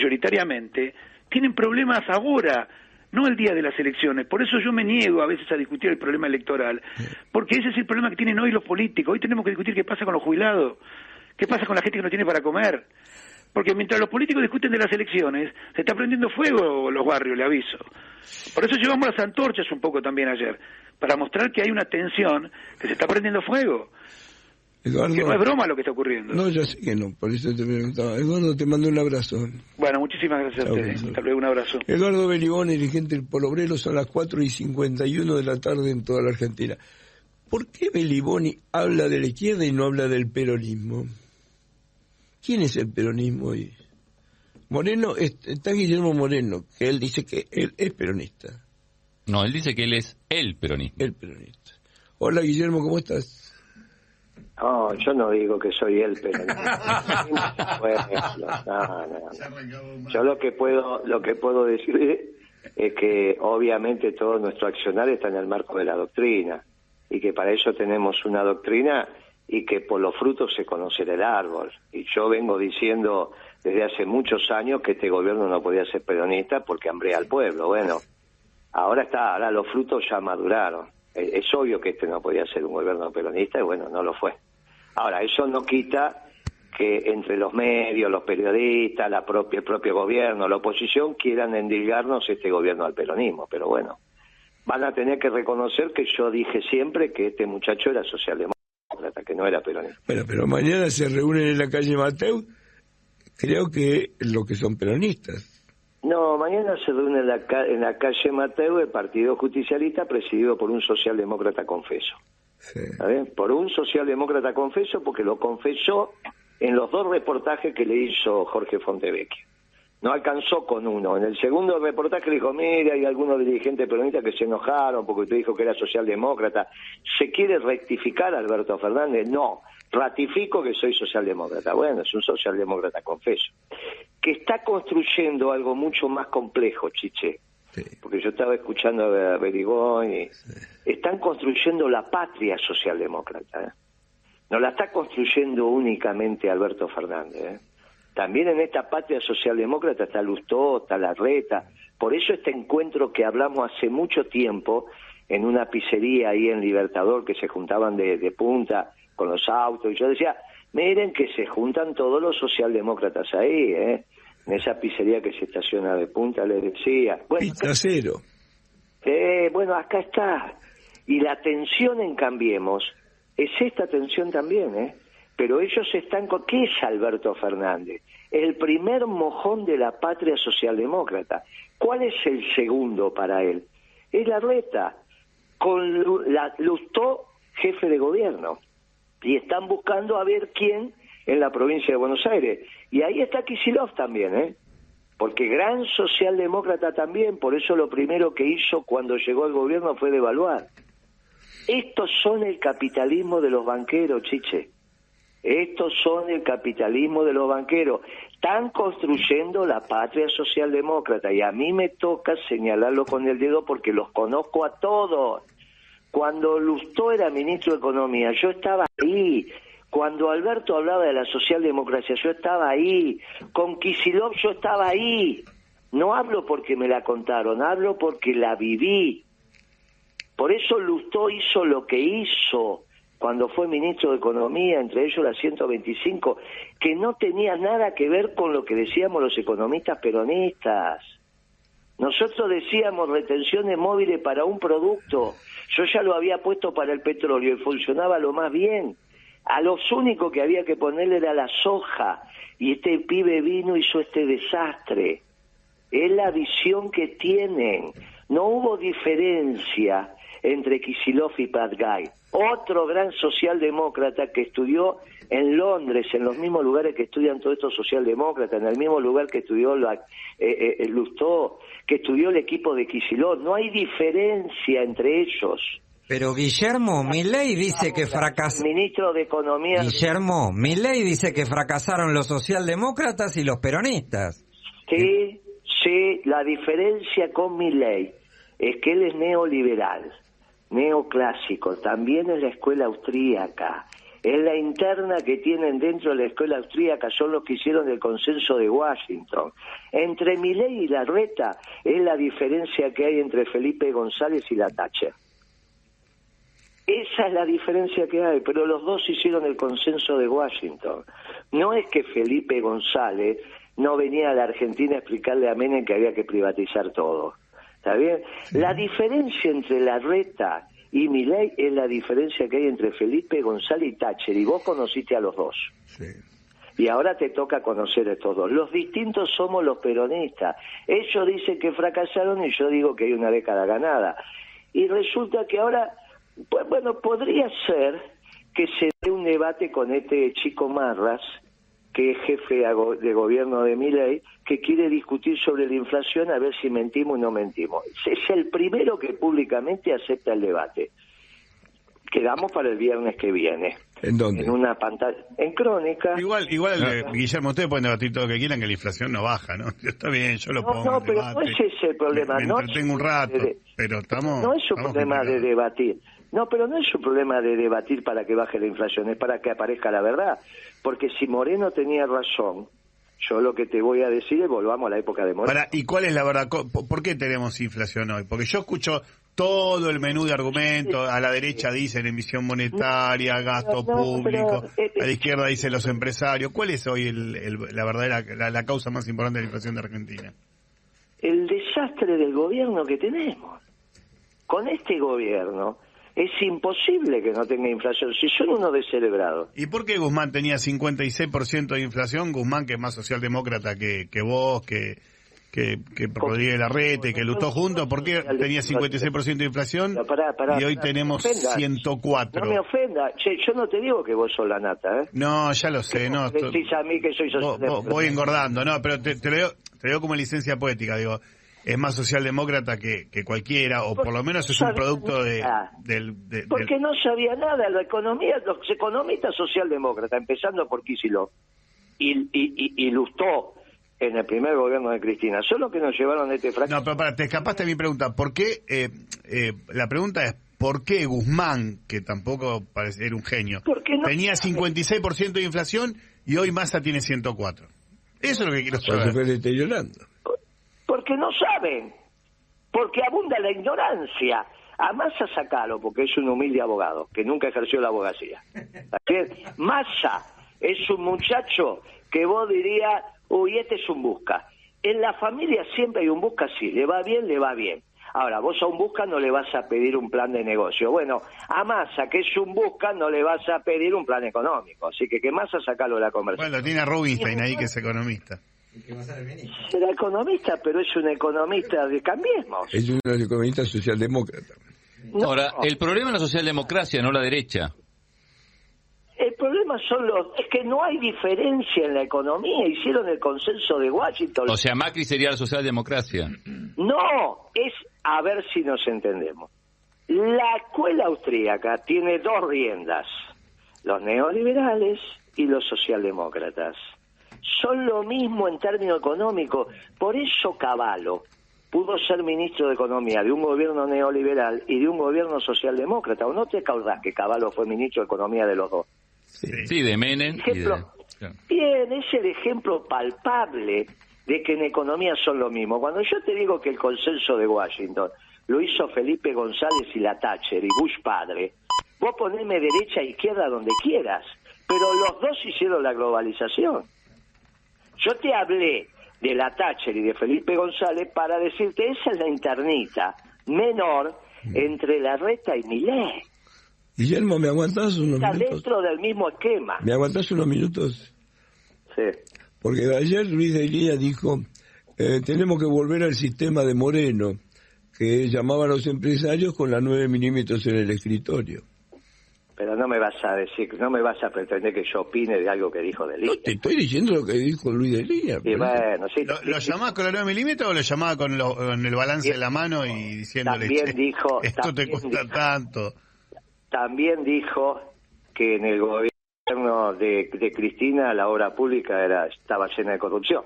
mayoritariamente, tienen problemas ahora, no el día de las elecciones. Por eso yo me niego a veces a discutir el problema electoral, porque ese es el problema que tienen hoy los políticos. Hoy tenemos que discutir qué pasa con los jubilados, qué pasa con la gente que no tiene para comer. Porque mientras los políticos discuten de las elecciones, se está prendiendo fuego los barrios, le aviso. Por eso llevamos las antorchas un poco también ayer, para mostrar que hay una tensión, que se está prendiendo fuego. Eduardo, que no es broma lo que está ocurriendo. No, ya sé que no, por eso te preguntaba. Eduardo, te mando un abrazo. Bueno, muchísimas gracias a ustedes. Hasta luego, un abrazo. Eduardo Belibón, dirigente del Polo Obrero, son las 4 y 51 de la tarde en toda la Argentina. ¿Por qué Beliboni habla de la izquierda y no habla del peronismo? ¿Quién es el peronismo hoy? Moreno, está Guillermo Moreno, que él dice que él es peronista. No, él dice que él es el peronismo. El peronista. Hola Guillermo, ¿cómo estás? No, yo no digo que soy él, pero Yo lo que puedo, lo que puedo decir es que obviamente todo nuestro accionar está en el marco de la doctrina y que para eso tenemos una doctrina y que por los frutos se conoce el árbol. Y yo vengo diciendo desde hace muchos años que este gobierno no podía ser peronista porque hambrea al pueblo. Bueno, ahora está, ahora los frutos ya maduraron. Es obvio que este no podía ser un gobierno peronista y bueno, no lo fue. Ahora, eso no quita que entre los medios, los periodistas, la propia, el propio gobierno, la oposición quieran endilgarnos este gobierno al peronismo, pero bueno, van a tener que reconocer que yo dije siempre que este muchacho era socialdemócrata, que no era peronista. Bueno, pero mañana se reúnen en la calle Mateu, creo que lo que son peronistas. No, mañana se reúne en la, en la calle Mateu el Partido Justicialista presidido por un socialdemócrata confeso. Por un socialdemócrata confeso, porque lo confesó en los dos reportajes que le hizo Jorge Fontevecchio. No alcanzó con uno. En el segundo reportaje le dijo, mira, hay algunos dirigentes peronistas que se enojaron porque usted dijo que era socialdemócrata. ¿Se quiere rectificar Alberto Fernández? No, ratifico que soy socialdemócrata. Bueno, es un socialdemócrata confeso. Que está construyendo algo mucho más complejo, Chiche porque yo estaba escuchando a Berigón y están construyendo la patria socialdemócrata. ¿eh? No la está construyendo únicamente Alberto Fernández. ¿eh? También en esta patria socialdemócrata está Lustó, está Larreta. Por eso este encuentro que hablamos hace mucho tiempo en una pizzería ahí en Libertador que se juntaban de, de punta con los autos y yo decía, miren que se juntan todos los socialdemócratas ahí, ¿eh? En esa pizzería que se estaciona de punta, le decía. Bueno. Eh, bueno, acá está. Y la tensión en Cambiemos es esta tensión también, ¿eh? Pero ellos están con... ¿Qué es Alberto Fernández? El primer mojón de la patria socialdemócrata. ¿Cuál es el segundo para él? Es la reta, con la Lustó jefe de gobierno. Y están buscando a ver quién en la provincia de Buenos Aires. Y ahí está Kisilov también, ¿eh? Porque gran socialdemócrata también, por eso lo primero que hizo cuando llegó al gobierno fue devaluar. Estos son el capitalismo de los banqueros, chiche. Estos son el capitalismo de los banqueros. Están construyendo la patria socialdemócrata y a mí me toca señalarlo con el dedo porque los conozco a todos. Cuando Lustó era ministro de Economía, yo estaba ahí cuando Alberto hablaba de la socialdemocracia, yo estaba ahí. Con Kisilov yo estaba ahí. No hablo porque me la contaron, hablo porque la viví. Por eso Lustó hizo lo que hizo cuando fue ministro de Economía, entre ellos la 125, que no tenía nada que ver con lo que decíamos los economistas peronistas. Nosotros decíamos retenciones móviles para un producto. Yo ya lo había puesto para el petróleo y funcionaba lo más bien. A los únicos que había que ponerle era la soja. Y este pibe vino y hizo este desastre. Es la visión que tienen. No hubo diferencia entre Kisilov y Padgay. Otro gran socialdemócrata que estudió en Londres, en los mismos lugares que estudian todos estos socialdemócratas, en el mismo lugar que estudió la, eh, eh, Lustó, que estudió el equipo de Kisilov. No hay diferencia entre ellos. Pero Guillermo Milei dice que fracasó. Ministro de Economía. Guillermo Milei dice que fracasaron los socialdemócratas y los peronistas. Sí, sí, la diferencia con Milei es que él es neoliberal, neoclásico, también es la escuela austríaca. es la interna que tienen dentro de la escuela austríaca, son los que hicieron el consenso de Washington. Entre Milei y Larreta es la diferencia que hay entre Felipe González y la Thatcher. Esa es la diferencia que hay, pero los dos hicieron el consenso de Washington. No es que Felipe González no venía a la Argentina a explicarle a Menem que había que privatizar todo. ¿Está bien? La diferencia entre Larreta y Milei es la diferencia que hay entre Felipe González y Thatcher, y vos conociste a los dos. Sí. Y ahora te toca conocer a estos dos. Los distintos somos los peronistas. Ellos dicen que fracasaron y yo digo que hay una década ganada. Y resulta que ahora, pues bueno, podría ser que se dé un debate con este chico Marras, que es jefe de gobierno de Milei, que quiere discutir sobre la inflación a ver si mentimos o no mentimos. Es el primero que públicamente acepta el debate. Quedamos para el viernes que viene. ¿En dónde? En una pantalla, en crónica. Igual, igual eh, Guillermo, ustedes pueden debatir todo lo que quieran, que la inflación no baja, ¿no? Está bien, yo lo No, pongo. no, pero debate. no es ese el problema, Me, me no es un rato, de- pero estamos. No es un problema de debatir. No, pero no es un problema de debatir para que baje la inflación, es para que aparezca la verdad. Porque si Moreno tenía razón, yo lo que te voy a decir es volvamos a la época de Moreno. Para, ¿Y cuál es la verdad? ¿Por por qué tenemos inflación hoy? Porque yo escucho todo el menú de argumentos. A la derecha dicen emisión monetaria, gasto No, no, público. pero, eh, A la izquierda dicen los empresarios. ¿Cuál es hoy el- el- la verdadera la, la causa más importante de la inflación de Argentina? El desastre del gobierno que tenemos. Con este gobierno es imposible que no tenga inflación, si son unos descerebrados. ¿Y por qué Guzmán tenía 56% de inflación? Guzmán, que es más socialdemócrata que, que vos, que, que, que Rodríguez Larrete, que luchó juntos, ¿por qué tenía 56% de inflación Pero pará, pará, y hoy tenemos no me ofendas. 104? No me ofenda, Che, yo no te digo que vos sos la nata, ¿eh? No, ya lo sé, no. Decís a mí que soy socialdemócrata. voy engordando, no, pero te, te lo digo, te lo digo como licencia poética, digo, es más socialdemócrata que, que cualquiera, o por lo menos es un producto de, del... de- Porque del- no sabía nada, la economía, los economistas socialdemócratas, empezando por Kicillof y, y, y, y Lustó en el primer gobierno de Cristina, son los que nos llevaron a este fracaso. No, pero para, te escapaste de mi pregunta. ¿Por qué? eh, eh, la pregunta es, ¿por qué Guzmán, que tampoco parece era un genio, ¿Por qué no? tenía 56% de inflación y hoy Massa tiene 104? Eso es lo que quiero se saber. fue deteriorando. Porque no saben, porque abunda la ignorancia. A Massa sacalo, porque es un humilde abogado, que nunca ejerció la abogacía. ¿Está bien? Massa es un muchacho que vos dirías, uy, este es un busca. En la familia siempre hay un busca, sí, le va bien, le va bien. Ahora, vos a un busca no le vas a pedir un plan de negocio. Bueno, a Massa, que es un busca, no le vas a pedir un plan económico. Así que que Massa sacalo de la conversación. Bueno, tiene a Rubinstein ahí, que es economista. Será economista, pero es un economista de cambiemos. Es economistas socialdemócratas. No, Ahora, el problema es la socialdemocracia, no la derecha. el problema son los... Es que no hay diferencia en la economía. Hicieron el consenso de Washington. O sea, Macri sería la socialdemocracia. No, es a ver si nos entendemos. La escuela austríaca tiene dos riendas, los neoliberales y los socialdemócratas. Son lo mismo en términos económicos. Por eso Cavallo pudo ser ministro de Economía de un gobierno neoliberal y de un gobierno socialdemócrata. ¿O no te acordás que Cavallo fue ministro de Economía de los dos? Sí, de Menem y de... Ejemplo. Bien, es el ejemplo palpable de que en economía son lo mismo. Cuando yo te digo que el consenso de Washington lo hizo Felipe González y la Thatcher y Bush padre, vos poneme derecha e izquierda donde quieras, pero los dos hicieron la globalización. Yo te hablé de la Thatcher y de Felipe González para decirte esa es la internita menor entre la reta y Millet. Guillermo, ¿me aguantás unos Está minutos? dentro del mismo esquema. ¿Me aguantás unos minutos? Sí. Porque ayer Luis de Lía dijo, eh, tenemos que volver al sistema de Moreno, que llamaba a los empresarios con las 9 milímetros en el escritorio. Pero no me vas a decir, no me vas a pretender que yo opine de algo que dijo de No, te estoy diciendo lo que dijo Luis de Lía. Y bueno, sí, ¿Lo, lo llamaba con la 9 milímetros o lo llamaba con, lo- con el balance de la mano y diciéndole, También "Che, dijo- esto te también cuesta dijo- tanto? también dijo que en el gobierno de, de Cristina la obra pública era estaba llena de corrupción.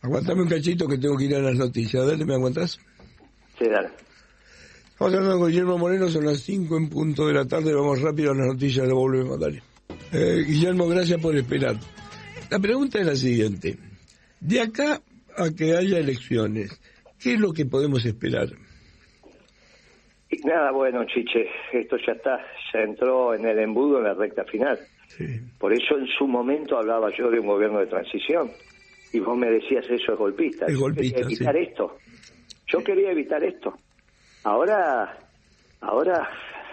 Aguantame un cachito que tengo que ir a las noticias. Dale, ¿me aguantás? Sí, dale. Vamos hablando con Guillermo Moreno, son las 5 en punto de la tarde, vamos rápido a las noticias, lo volvemos, dale. Eh, Guillermo, gracias por esperar. La pregunta es la siguiente. De acá a que haya elecciones, ¿qué es lo que podemos esperar? Y nada, bueno, Chiche, esto ya está, ya entró en el embudo en la recta final. Sí. Por eso en su momento hablaba yo de un gobierno de transición. Y vos me decías eso es golpista. Es Yo golpista, quería evitar sí. esto. Yo quería evitar esto. Ahora, ahora,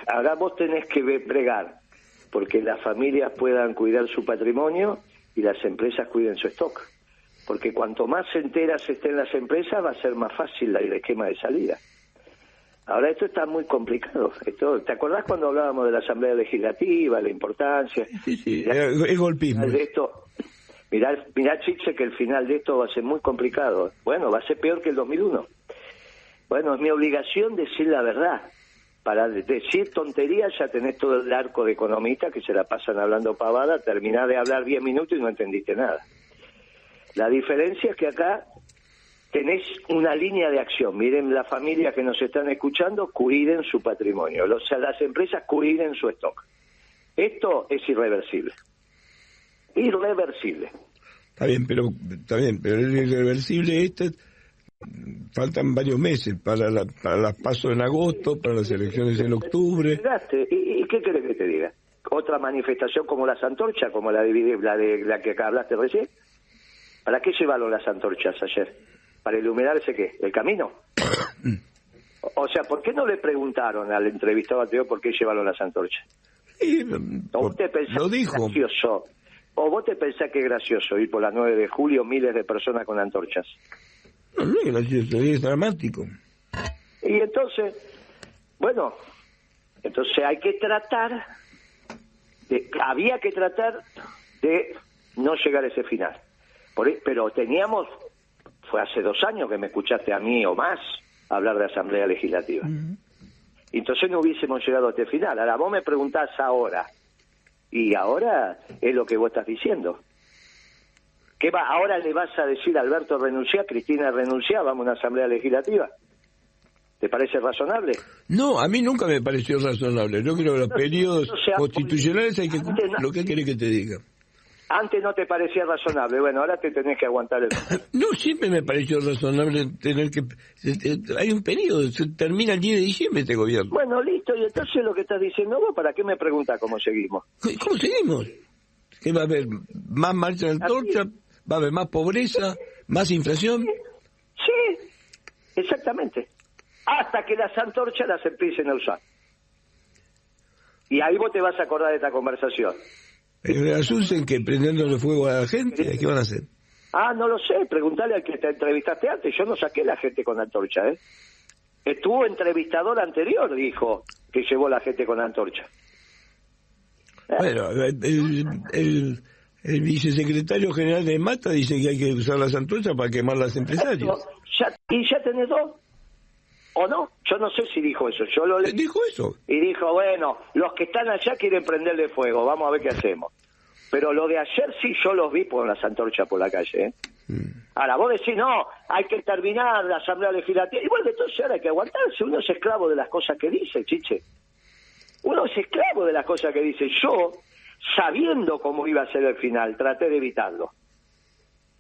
ahora vos tenés que bregar porque las familias puedan cuidar su patrimonio y las empresas cuiden su stock. Porque cuanto más enteras estén las empresas, va a ser más fácil el esquema de salida. Ahora esto está muy complicado. Esto, ¿Te acordás cuando hablábamos de la Asamblea Legislativa, la importancia? Sí, sí, Mirá, es golpismo. de esto, mirá, mirá, Chiche, que el final de esto va a ser muy complicado. Bueno, va a ser peor que el 2001. Bueno, es mi obligación decir la verdad. Para de- decir tonterías ya tenés todo el arco de economistas que se la pasan hablando pavada, terminás de hablar 10 minutos y no entendiste nada. La diferencia es que acá tenés una línea de acción. Miren las familias que nos están escuchando, cuiden su patrimonio. Los, las empresas cuiden su stock. Esto es irreversible. Irreversible. Está bien, pero está bien, pero el irreversible este faltan varios meses para la, para las pasos en agosto, para las elecciones en octubre. ¿Y, y qué querés que te diga? ¿Otra manifestación como las antorchas, como la de, la de la que acá hablaste recién? ¿Para qué llevaron las antorchas ayer? ¿Para iluminar ese qué? ¿El camino? O- sea, ¿por qué no le preguntaron al entrevistado anterior por qué llevaron las antorchas? ¿O vos te pensás lo que es dijo. gracioso? ¿O vos te pensás que es gracioso ir por la 9 de julio miles de personas con antorchas? No, es gracioso, es dramático. Y entonces, bueno, entonces hay que tratar, de, había que tratar de no llegar a ese final. Por e- pero teníamos, fue hace dos años que me escuchaste a mí o más hablar de Asamblea Legislativa. Entonces no hubiésemos llegado a este final. Ahora vos me preguntás ahora, y ahora es lo que vos estás diciendo. ¿Qué va? ¿Ahora le vas a decir Alberto renunciar, Cristina renunciar, vamos a una asamblea legislativa? ¿Te parece razonable? No, a mí nunca me pareció razonable. Yo creo que los periodos o sea, constitucionales hay que cumplir. no- Lo que quiere que te diga. Antes no te parecía razonable, bueno, ahora te tenés que aguantar el... No, siempre me pareció razonable tener que... Hay un periodo, se termina el 10 de diciembre este gobierno. Bueno, listo, y entonces lo que estás diciendo vos, ¿para qué me preguntas cómo seguimos? ¿Cómo seguimos? ¿Que va a haber más marcha de antorcha? ¿Va a haber más pobreza? ¿Más inflación? Sí, exactamente. Hasta que las antorchas las empiecen a usar. Y ahí vos te vas a acordar de esta conversación. Pero asusten que prendiéndole fuego a la gente, ¿qué van a hacer? Ah, no lo sé, preguntale al que te entrevistaste antes. Yo no saqué la gente con antorcha, ¿eh? Estuvo entrevistador anterior, dijo, que llevó la gente con antorcha. Bueno, el, el, el vicesecretario general de Mata dice que hay que usar las antorchas para quemar las empresarias. Ya, ¿Y ya tenés dos? ¿O no? Yo no sé si dijo eso. Yo lo leí. Dijo eso. Y dijo, bueno, los que están allá quieren prenderle fuego, vamos a ver qué hacemos. Pero lo de ayer sí yo los vi con las antorchas por la calle. ¿eh? Ahora, vos decís, no, hay que terminar la asamblea legislativa. Y bueno, entonces ahora hay que aguantarse. Uno es esclavo de las cosas que dice, chiche. Uno es esclavo de las cosas que dice. Yo, sabiendo cómo iba a ser el final, traté de evitarlo.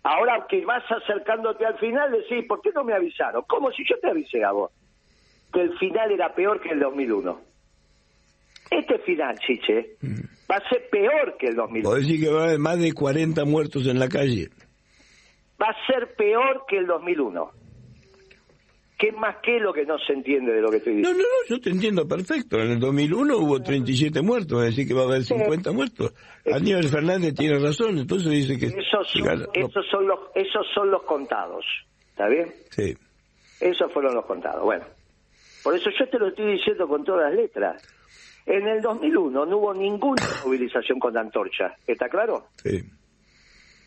Ahora que vas acercándote al final, decís, ¿por qué no me avisaron? Como si yo te avisé a vos que el final era peor que el 2001. Este final, Chiche, va a ser peor que el 2001. Vos decís que va a haber más de 40 muertos en la calle. Va a ser peor que el 2001. ¿Qué más que lo que no se entiende de lo que estoy No, diciendo? no, no, yo te entiendo perfecto. En el 2001 hubo 37 muertos, es decir que va a haber 50 muertos. Aníbal Fernández tiene razón, entonces dice que... Esos son, gana- no, esos, son los, esos son los contados. ¿Está bien? sí. Esos fueron los contados. Bueno, por eso yo te lo estoy diciendo con todas las letras. En el 2001 no hubo ninguna movilización con antorcha. ¿Está claro? Sí.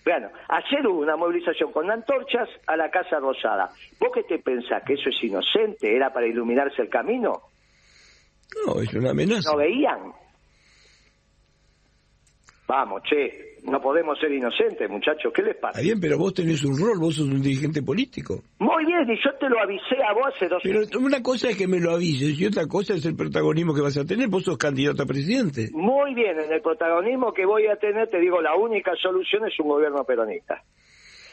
Bueno, ayer hubo una movilización con antorchas a la Casa Rosada. ¿Vos qué te pensás? ¿Que eso es inocente? ¿Era para iluminarse el camino? No, es una amenaza. ¿No veían? Vamos, che, no podemos ser inocentes, muchachos, ¿qué les pasa? Está bien, pero vos tenés un rol, vos sos un dirigente político. Muy bien, y yo te lo avisé a vos hace dos Pero una cosa es que me lo avises y otra cosa es el protagonismo que vas a tener. Vos sos candidato a presidente. Muy bien, en el protagonismo que voy a tener, te digo, la única solución es un gobierno peronista.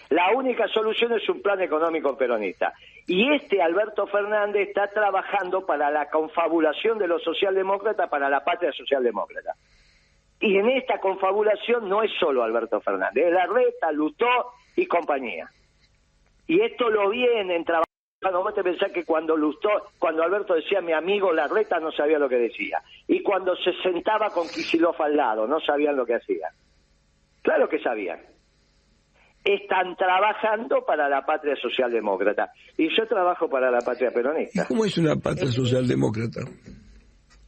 La única solución es un plan económico peronista. Y este Alberto Fernández está trabajando para la confabulación de los socialdemócratas para la patria socialdemócrata. Y en esta confabulación no es solo Alberto Fernández, es Larreta, Lutó y compañía. Y esto lo vienen trabajando. Vos te pensás que cuando Lustó, cuando Alberto decía mi amigo Larreta no sabía lo que decía. Y cuando se sentaba con Kicillof al lado, no sabían lo que hacía. Claro que sabían. Están trabajando para la patria socialdemócrata. Y yo trabajo para la patria ¿Y peronista. cómo es una pata socialdemócrata?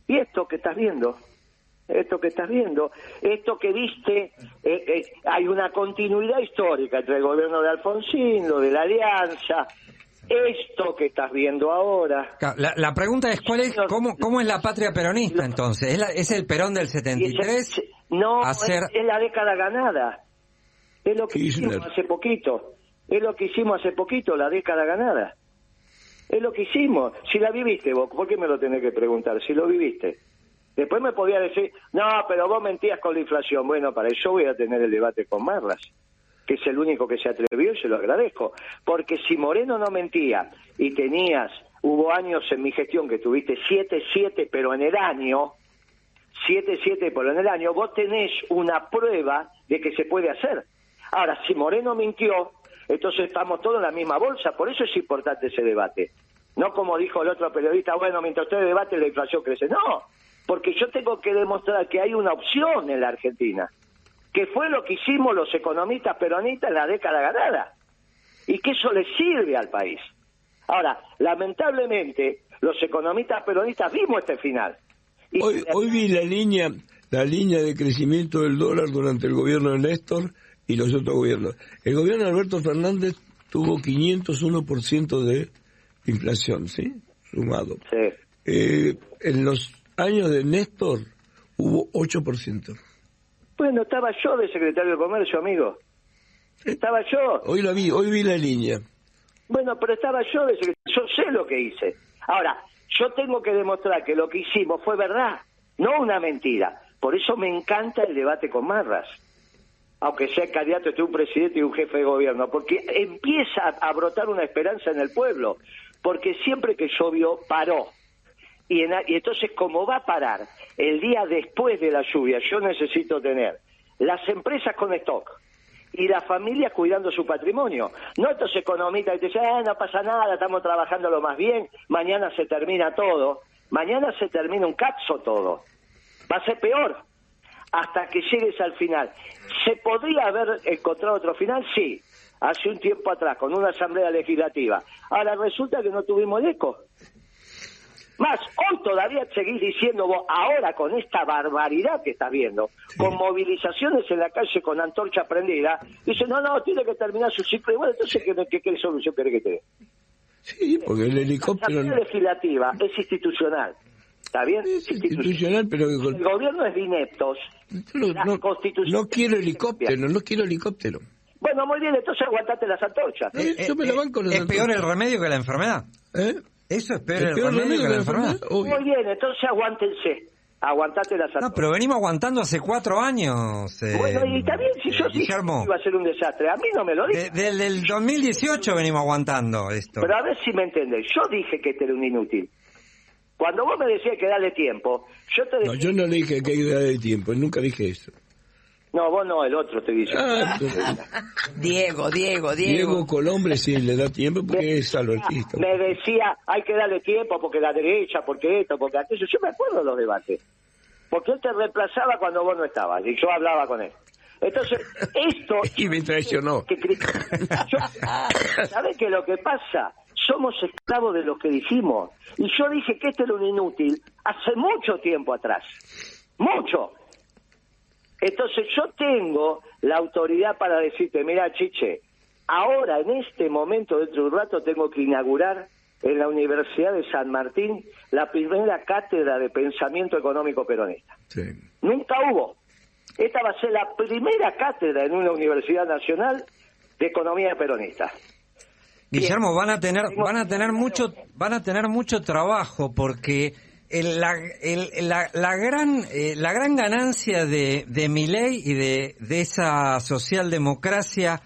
Y esto que estás viendo, esto que estás viendo, esto que viste, eh, eh, hay una continuidad histórica entre el gobierno de Alfonsín, lo de la alianza, esto que estás viendo ahora. La, la pregunta es, ¿cuál es, cómo, ¿cómo es la patria peronista entonces? ¿Es, la- es el Perón del Y ese- 73? no, hacer- es, es la década ganada. Es lo que Kirchner. hicimos hace poquito. Es lo que hicimos hace poquito, la década ganada. Es lo que hicimos. Si la viviste vos, ¿por qué me lo tenés que preguntar? Si lo viviste. Después me podía decir, no, pero vos mentías con la inflación. Bueno, para eso voy a tener el debate con Marras, que es el único que se atrevió y se lo agradezco. Porque si Moreno no mentía y tenías, hubo años en mi gestión que tuviste 7-7, pero en el año, 7-7 por en el año, vos tenés una prueba de que se puede hacer. Ahora, si Moreno mintió, entonces estamos todos en la misma bolsa, por eso es importante ese debate. No como dijo el otro periodista, bueno, mientras usted debate la inflación crece. No, porque yo tengo que demostrar que hay una opción en la Argentina, que fue lo que hicimos los economistas peronistas en la década ganada, y que eso le sirve al país. Ahora, lamentablemente, los economistas peronistas vimos este final. Y Hoy, hoy vi la línea, la línea de crecimiento del dólar durante el gobierno de Néstor y los otros gobiernos. El gobierno de Alberto Fernández tuvo 501% de inflación, ¿sí? Sumado. Sí. Eh, en los años de Néstor hubo 8%. Bueno, estaba yo de secretario de Comercio, amigo. Estaba yo. Hoy la vi, hoy vi la línea. Bueno, pero estaba yo de secretario. Yo sé lo que hice. Ahora, yo tengo que demostrar que lo que hicimos fue verdad, no una mentira. Por eso me encanta el debate con Marras. Aunque sea candidato de un presidente y un jefe de gobierno, porque empieza a brotar una esperanza en el pueblo. Porque siempre que llovió, paró. Y, en- y entonces, como va a parar el día después de la lluvia, yo necesito tener las empresas con stock y las familias cuidando su patrimonio. No estos economistas que dicen, "Eh, no pasa nada, estamos trabajando lo más bien, mañana se termina todo. Mañana se termina un capso todo. Va a ser peor hasta que llegues al final. ¿Se podría haber encontrado otro final? Sí, hace un tiempo atrás, con una asamblea legislativa. Ahora resulta que no tuvimos el eco. Más, hoy todavía seguís diciendo vos, ahora con esta barbaridad que estás viendo, con movilizaciones en la calle con antorcha prendida, dice, no, no, tiene que terminar su ciclo. Y bueno, entonces, ¿qué, qué, qué solución querés que te dé? Sí, porque el La helicóptero no- legislativa es institucional, ¿está bien? es institucional, pero El gobierno es de ineptos. no, La no- Constitución no quiero helicóptero, no quiero helicóptero. Bueno, muy bien, entonces aguantate las antorchas. Eh, yo me la banco ¿Es peor el remedio que la enfermedad? ¿Eh? Eso es peor ¿El el, peor remedio que la enfermedad? enfermedad. Obvio. Muy bien, entonces aguántense. Aguantate las No, antorchas. pero venimos aguantando hace cuatro años. eh, Bueno, y está bien, si yo dije Guillermo, que iba a ser un desastre. A mí no me lo de- dije. desde el 2018 venimos aguantando esto. Pero a ver si me entendés. Yo dije que este era un inútil. Cuando vos me decías que dale tiempo, yo te No, decía... yo no le dije que hay que darle tiempo, nunca dije eso. No, vos no, el otro te dice. Ah, Diego, Diego, Diego. Diego Colombre sí le da tiempo porque es albertista. Me decía, hay que darle tiempo porque la derecha, porque esto, porque aquello. Yo me acuerdo de los debates. Porque él te reemplazaba cuando vos no estabas y yo hablaba con él. Entonces, esto... Y me traicionó. que Yo- ¿Sabés qué es lo que pasa? Somos esclavos de lo que dijimos. Y yo dije que este era un inútil hace mucho tiempo atrás. Mucho. Entonces yo tengo la autoridad para decirte, mira, Chiche, ahora en este momento, dentro de un rato, tengo que inaugurar en la Universidad de San Martín la primera cátedra de pensamiento económico peronista. Sí. Nunca hubo. Esta va a ser la primera cátedra en una universidad nacional de economía peronista. Guillermo, van a tener, van a tener mucho, van a tener mucho trabajo porque el- la, el- la, la gran, eh, la gran ganancia de, de Milei y de, de esa socialdemocracia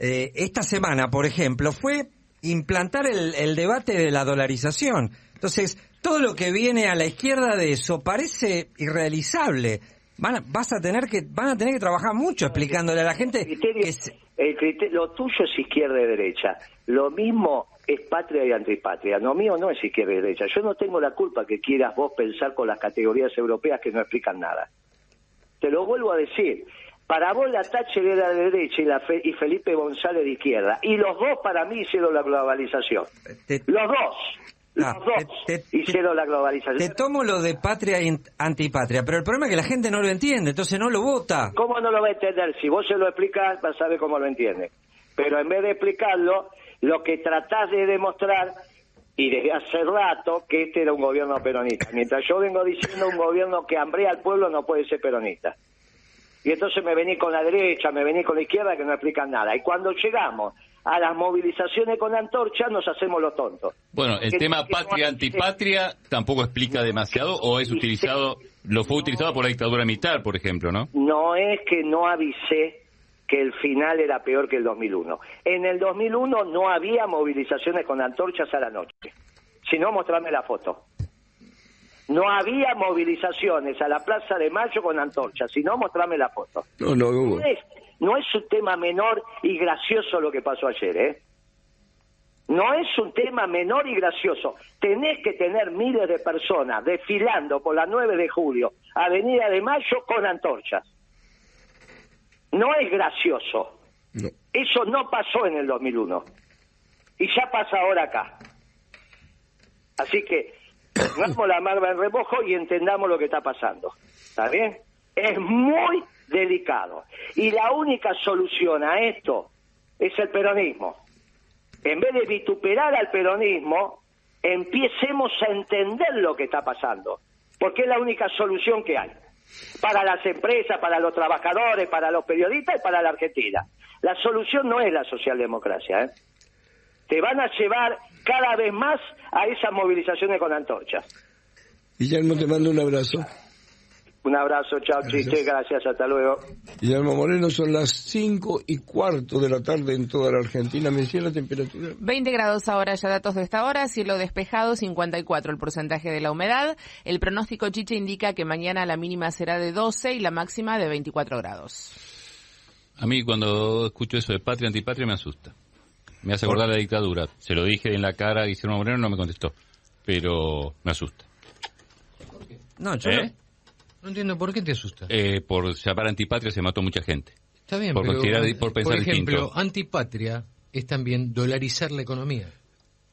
eh, esta semana, por ejemplo, fue implantar el, el debate de la dolarización. Entonces, todo lo que viene a la izquierda de eso parece irrealizable. Van a, vas a tener que, van a tener que trabajar mucho explicándole a la gente criterio- que se- el criterio- lo tuyo es izquierda y derecha. Lo mismo es patria y antipatria. Lo mío no es izquierda y derecha. Yo no tengo la culpa que quieras vos pensar con las categorías europeas que no explican nada. Te lo vuelvo a decir. Para vos la Thatcher era de derecha y, la Fe- y Felipe González de izquierda. Y los dos para mí hicieron la globalización. te- Los dos. Los Ah, dos te- te- hicieron la globalización. Te tomo lo de patria y antipatria, pero el problema es que la gente no lo entiende, entonces no lo vota. ¿Cómo no lo va a entender? Si vos se lo explicás, vas a ver cómo lo entiende. Pero en vez de explicarlo, lo que tratás de demostrar, y desde hace rato, que este era un gobierno peronista. Mientras yo vengo diciendo un gobierno que hambrea al pueblo no puede ser peronista. Y entonces me vení con la derecha, me vení con la izquierda que no explican nada. Y cuando llegamos a las movilizaciones con antorcha, nos hacemos los tontos. Bueno, el Que- tema que no patria hay- antipatria tampoco explica demasiado o es utilizado, lo fue utilizado por la dictadura militar, por ejemplo, ¿no? no es que no avisé que el final era peor que el 2001. En el 2001 no había movilizaciones con antorchas a la noche. Si no, mostrame la foto. No había movilizaciones a la Plaza de Mayo con antorchas. Si no, mostrame la foto. No, no hubo. No es, no es un tema menor y gracioso lo que pasó ayer, ¿eh? No es un tema menor y gracioso. Tenés que tener miles de personas desfilando por la 9 de julio, Avenida de Mayo, con antorchas. No es gracioso. No. Eso no pasó en el 2001. Y ya pasa ahora acá. Así que pongamos la marca en remojo y entendamos lo que está pasando. ¿Está bien? Es muy delicado. Y la única solución a esto es el peronismo. En vez de vituperar al peronismo, empecemos a entender lo que está pasando. Porque es la única solución que hay. Para las empresas, para los trabajadores, para los periodistas y para la Argentina. La solución no es la socialdemocracia. ¿eh? Te van a llevar cada vez más a esas movilizaciones con antorchas. Guillermo, te mando un abrazo. Un abrazo, chao, chiste, gracias, hasta luego. Guillermo Moreno, son las cinco y cuarto de la tarde en toda la Argentina. ¿Me decía la temperatura? 20 grados ahora, ya datos de esta hora, cielo despejado, 54 el porcentaje de la humedad. El pronóstico Chiche indica que mañana la mínima será de 12 y la máxima de 24 grados. A mí cuando escucho eso de patria antipatria me asusta. Me hace acordar la dictadura. Se lo dije en la cara a Guillermo Moreno, no me contestó. Pero me asusta. No, yo ¿Eh? no- No entiendo por qué te asusta. Eh, por llamar antipatria se mató mucha gente. Está bien, por pero considerar y por pensar ejemplo, distinto. antipatria es también dolarizar la economía.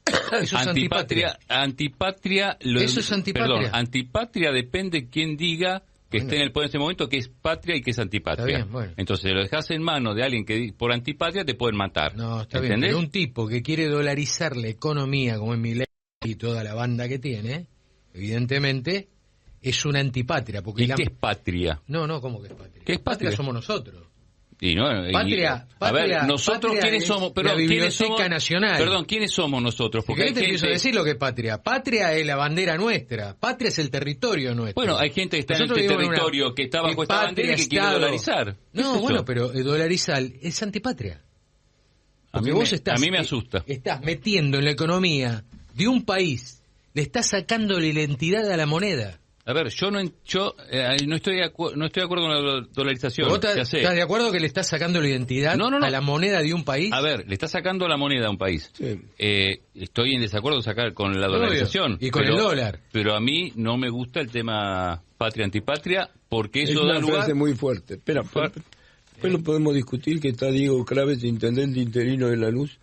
Eso es antipatria, antipatria, lo- Eso es antipatria. Perdón, antipatria depende quién diga que Bueno. esté en el poder en ese momento que es patria y que es antipatria. Está bien, bueno. Entonces lo dejas en manos de alguien que por antipatria te pueden matar. No, está bien. Pero un tipo que quiere dolarizar la economía como es Milei y toda la banda que tiene, evidentemente es una antipatria. Porque ¿Y la- qué es patria? No, no, ¿cómo que es patria? ¿Qué es patria? somos nosotros. Y no, y- Patria- a patria- ver, nosotros patria quiénes es somos, la perdón, ¿quiénes somos? Nacional. Perdón, ¿quiénes somos nosotros? ¿Por Porque qué te empiezo a gente, decir lo que es patria? Patria es la bandera nuestra. Patria es el territorio nuestro. bueno, hay gente que está Nosotros en este una- territorio que está es bajo esta bandera y que quiere dolarizar. ¿Qué es No, bueno, pero eh, dolarizar es antipatria. A mí, vos me, estás, a mí me eh, asusta. Estás metiendo en la economía de un país, le estás sacando la identidad a la moneda. A ver, yo no en- yo eh, no estoy no estoy de acuerdo con la do- dolarización. ¿Vos estás, ya sé. estás de acuerdo que le estás sacando la identidad No, no, no. a la moneda de un país? A ver, le está sacando la moneda a un país. Sí. Eh, estoy en desacuerdo sacar con la Obvio. dolarización. Y con pero- el dólar. Pero a mí no me gusta el tema patria-antipatria porque Es eso da una lugar... frase muy fuerte. Espera, después lo podemos discutir que está Diego Craves, intendente interino de la luz,